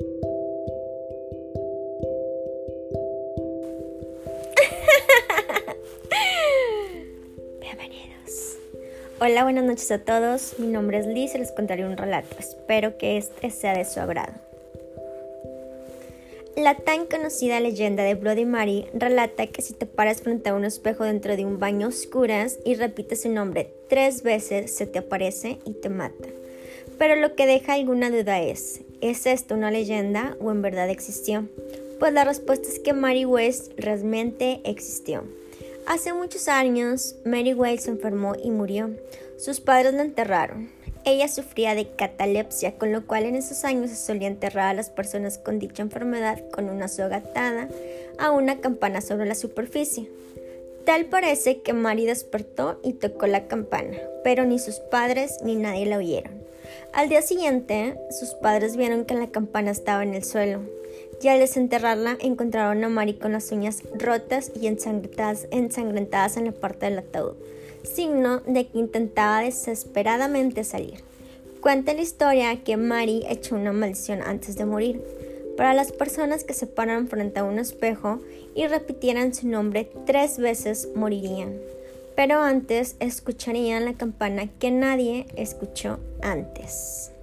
Bienvenidos. Hola, buenas noches a todos. Mi nombre es Liz y les contaré un relato. Espero que este sea de su agrado. La tan conocida leyenda de Bloody Mary relata que si te paras frente a un espejo dentro de un baño oscuras y repites su nombre tres veces, se te aparece y te mata. Pero lo que deja alguna duda es, ¿es esto una leyenda o en verdad existió? Pues la respuesta es que Mary West realmente existió. Hace muchos años, Mary West se enfermó y murió. Sus padres la enterraron. Ella sufría de catalepsia, con lo cual en esos años se solía enterrar a las personas con dicha enfermedad con una soga atada a una campana sobre la superficie. Tal parece que Mary despertó y tocó la campana, pero ni sus padres ni nadie la oyeron. Al día siguiente, sus padres vieron que la campana estaba en el suelo, y al desenterrarla encontraron a Mari con las uñas rotas y ensangrentadas, ensangrentadas en la parte del ataúd, signo de que intentaba desesperadamente salir. Cuenta la historia que Mari echó una maldición antes de morir. Para las personas que se paran frente a un espejo y repitieran su nombre tres veces morirían pero antes escucharían la campana que nadie escuchó antes.